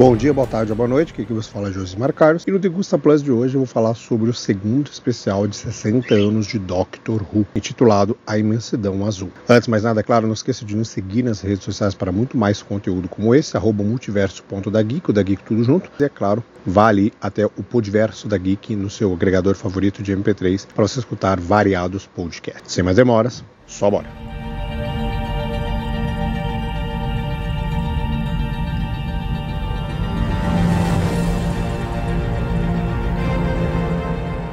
Bom dia, boa tarde, boa noite. Aqui que você fala é Josimar Carlos. E no Degusta Plus de hoje eu vou falar sobre o segundo especial de 60 anos de Doctor Who, intitulado A Imensidão Azul. Antes mais nada, é claro, não esqueça de nos seguir nas redes sociais para muito mais conteúdo como esse, arroba multiverso.dageek, o da Geek tudo junto. E é claro, vá ali até o Podverso da Geek no seu agregador favorito de MP3 para você escutar variados podcasts. Sem mais demoras, só bora!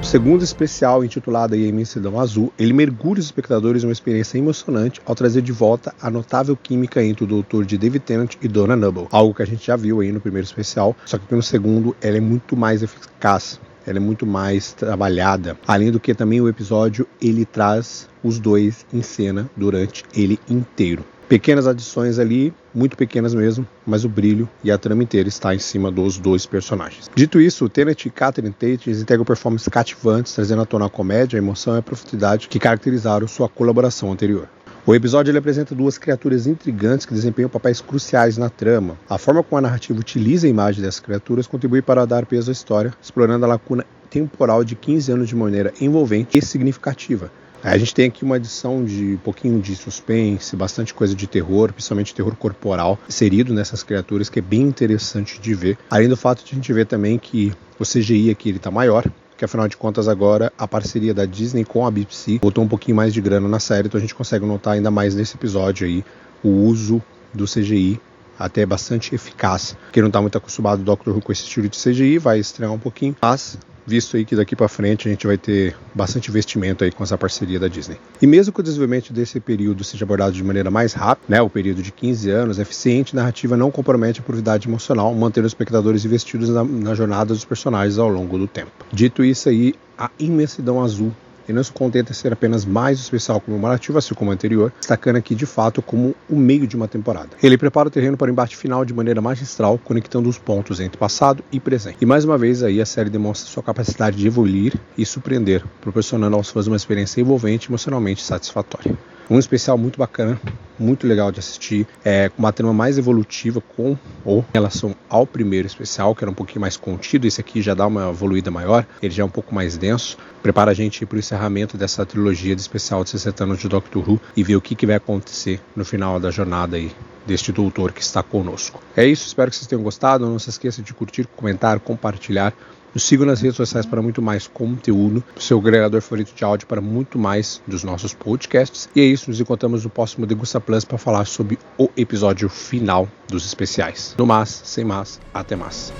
Segundo especial intitulado A Imensidão Azul, ele mergulha os espectadores em uma experiência emocionante ao trazer de volta a notável química entre o doutor de David Tennant e Donna Noble, algo que a gente já viu aí no primeiro especial, só que no segundo ela é muito mais eficaz, ela é muito mais trabalhada. Além do que também o episódio ele traz os dois em cena durante ele inteiro. Pequenas adições ali, muito pequenas mesmo, mas o brilho e a trama inteira está em cima dos dois personagens. Dito isso, Tenet e Catherine Tate integram performances cativantes, trazendo à tona a comédia, a emoção e a profundidade que caracterizaram sua colaboração anterior. O episódio ele apresenta duas criaturas intrigantes que desempenham papéis cruciais na trama. A forma como a narrativa utiliza a imagem dessas criaturas contribui para dar peso à história, explorando a lacuna temporal de 15 anos de maneira envolvente e significativa, a gente tem aqui uma edição de um pouquinho de suspense, bastante coisa de terror, principalmente terror corporal, inserido nessas criaturas, que é bem interessante de ver. Além do fato de a gente ver também que o CGI aqui ele tá maior, que afinal de contas agora a parceria da Disney com a BBC botou um pouquinho mais de grana na série, então a gente consegue notar ainda mais nesse episódio aí o uso do CGI até bastante eficaz. Quem não está muito acostumado do Doctor Who com esse estilo de CGI vai estranhar um pouquinho, mas visto aí que daqui para frente a gente vai ter bastante investimento aí com essa parceria da Disney. E mesmo que o desenvolvimento desse período seja abordado de maneira mais rápida, né, o período de 15 anos, eficiente narrativa não compromete a profundidade emocional, mantendo os espectadores investidos na, na jornada dos personagens ao longo do tempo. Dito isso aí, a imensidão azul e não se contenta ser apenas mais especial comemorativo, assim como o anterior, destacando aqui de fato como o meio de uma temporada. Ele prepara o terreno para o embate final de maneira magistral, conectando os pontos entre passado e presente. E mais uma vez aí a série demonstra sua capacidade de evoluir e surpreender, proporcionando aos fãs uma experiência envolvente e emocionalmente satisfatória. Um especial muito bacana, muito legal de assistir, é uma trama mais evolutiva com ou em relação ao primeiro especial, que era um pouquinho mais contido. Esse aqui já dá uma evoluída maior, ele já é um pouco mais denso. Prepara a gente para o encerramento dessa trilogia de especial de 60 anos de Doctor Who e ver o que, que vai acontecer no final da jornada aí deste doutor que está conosco. É isso, espero que vocês tenham gostado. Não se esqueça de curtir, comentar, compartilhar nos siga nas redes sociais para muito mais conteúdo, seu agregador favorito de áudio para muito mais dos nossos podcasts. E é isso, nos encontramos no próximo Degusta Plus para falar sobre o episódio final dos especiais. No mais, sem mais, até mais.